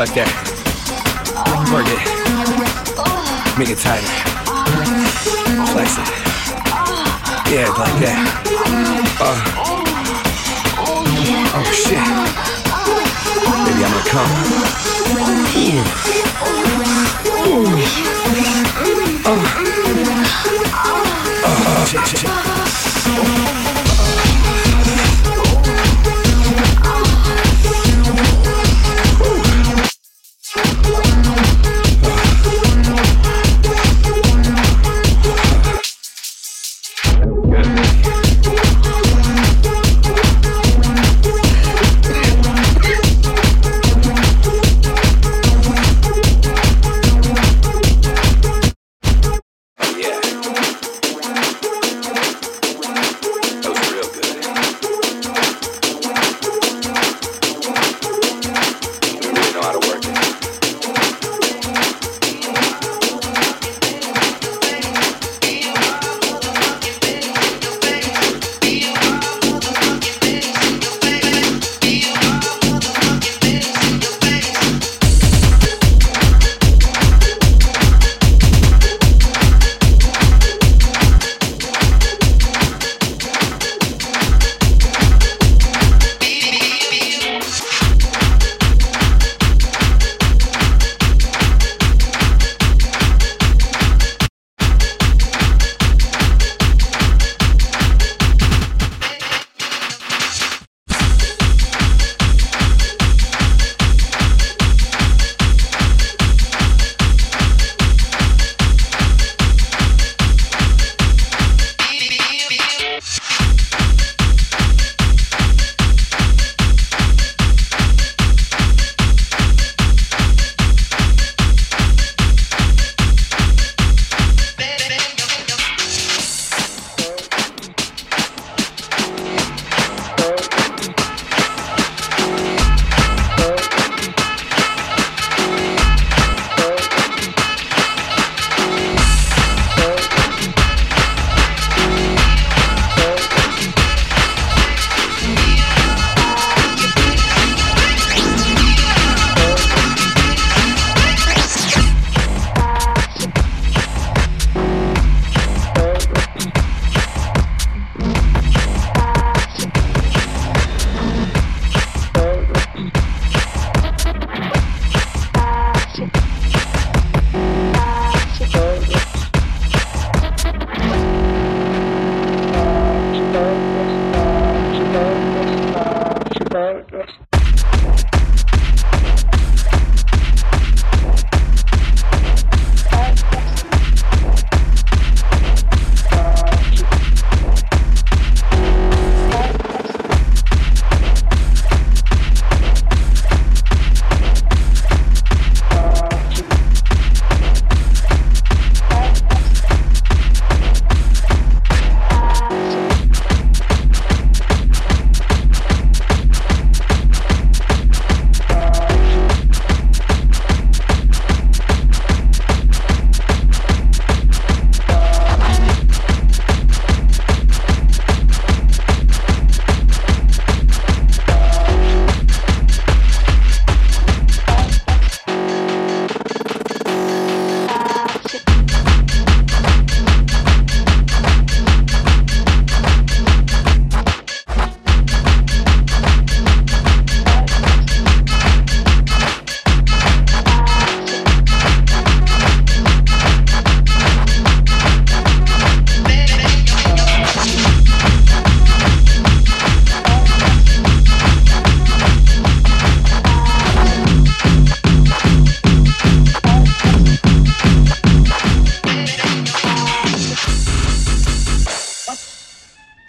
like that. Work it. Make it tighter. Flex it. Yeah, like that. Uh. Oh shit. Baby, I'm gonna come. Ooh. Uh. Uh. Shit.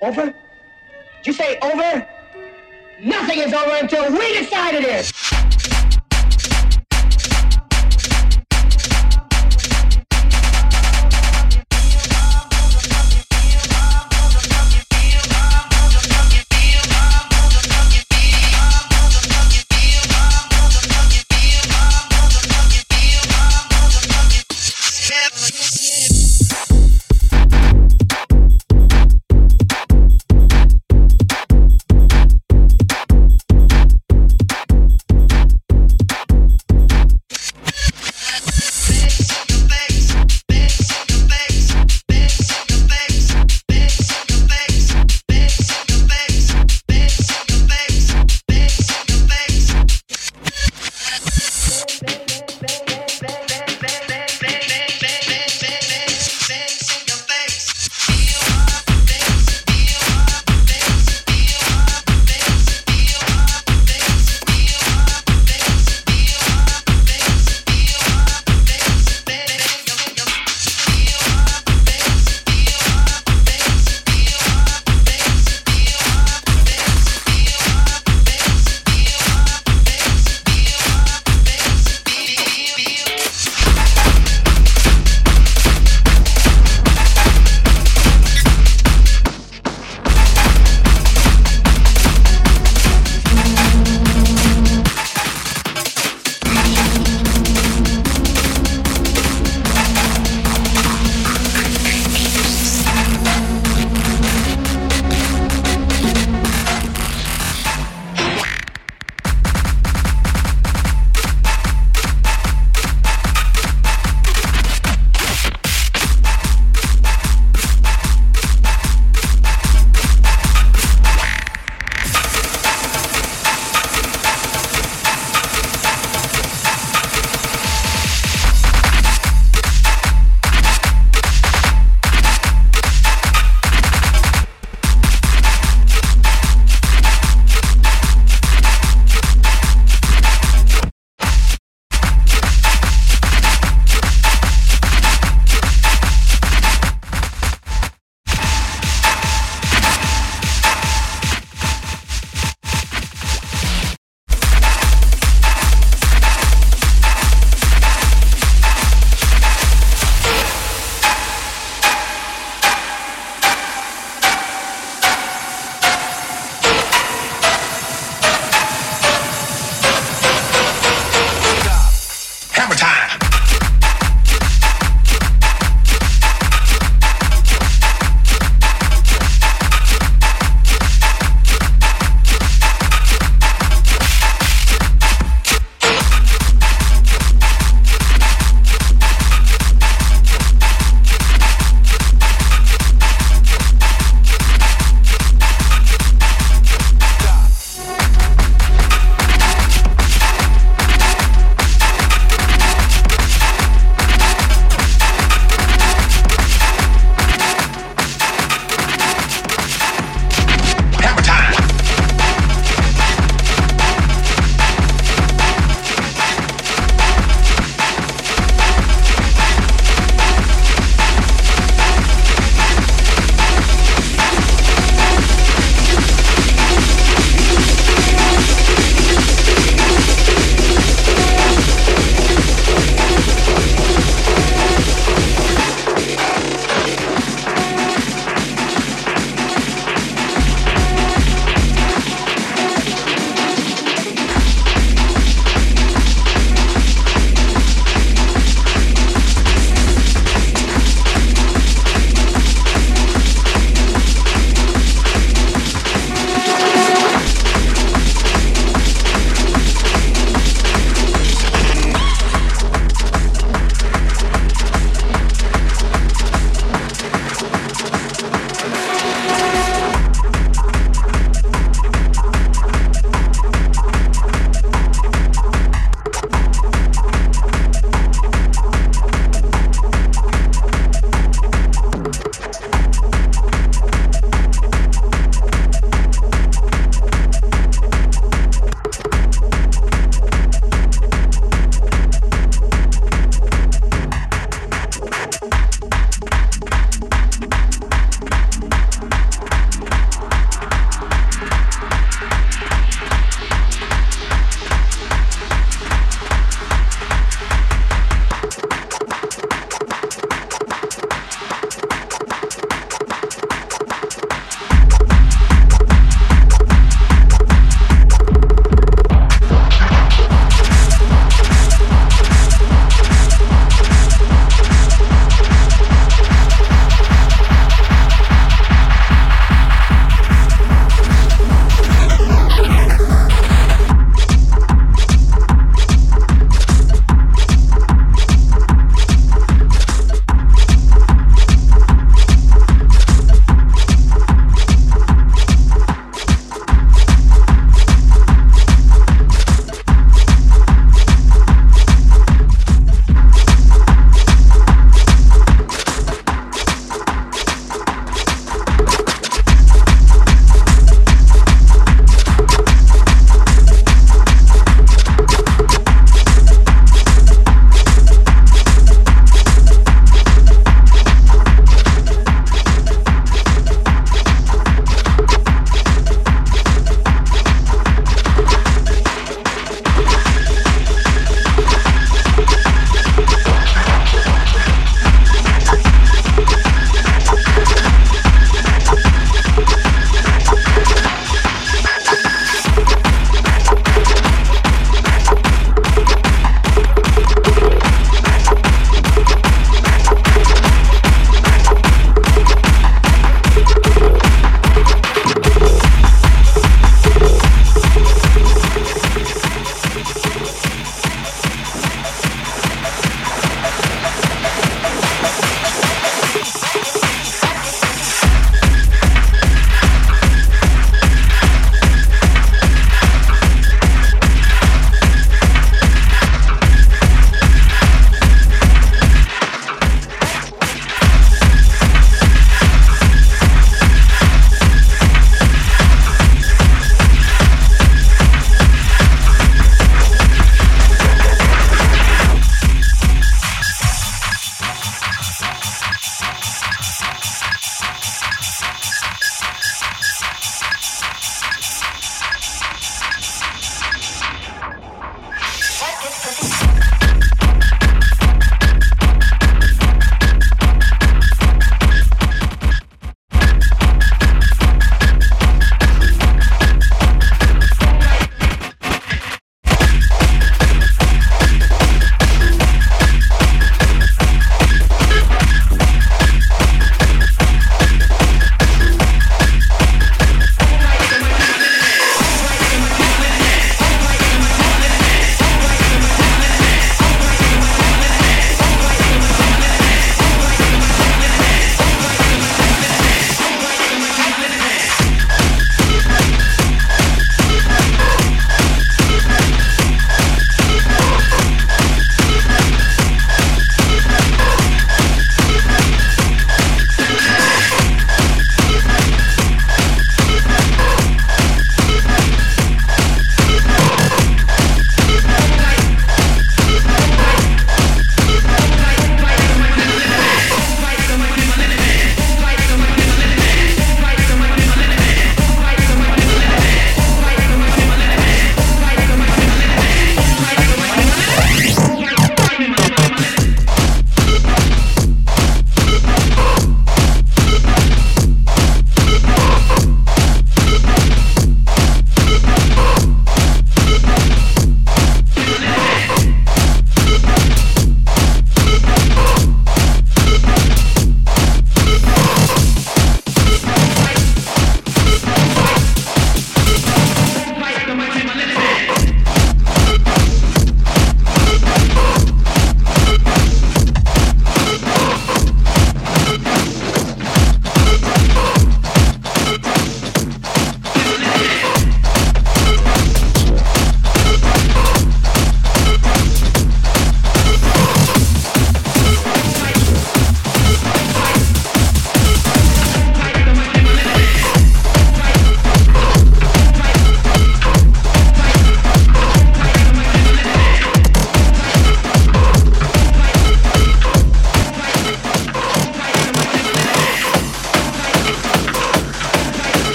Over? Did you say over? Nothing is over until we decide it is.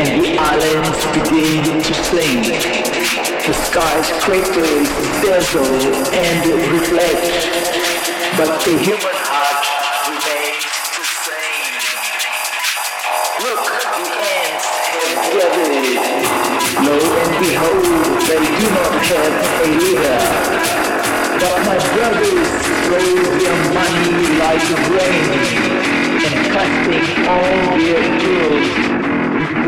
and the islands begin to sing. The skyscrapers dazzle and reflect, but the human heart remains the same. Look, the ants have gathered. Lo and behold, they do not have a leader. But my brothers throw their money like rain and casting all their jewels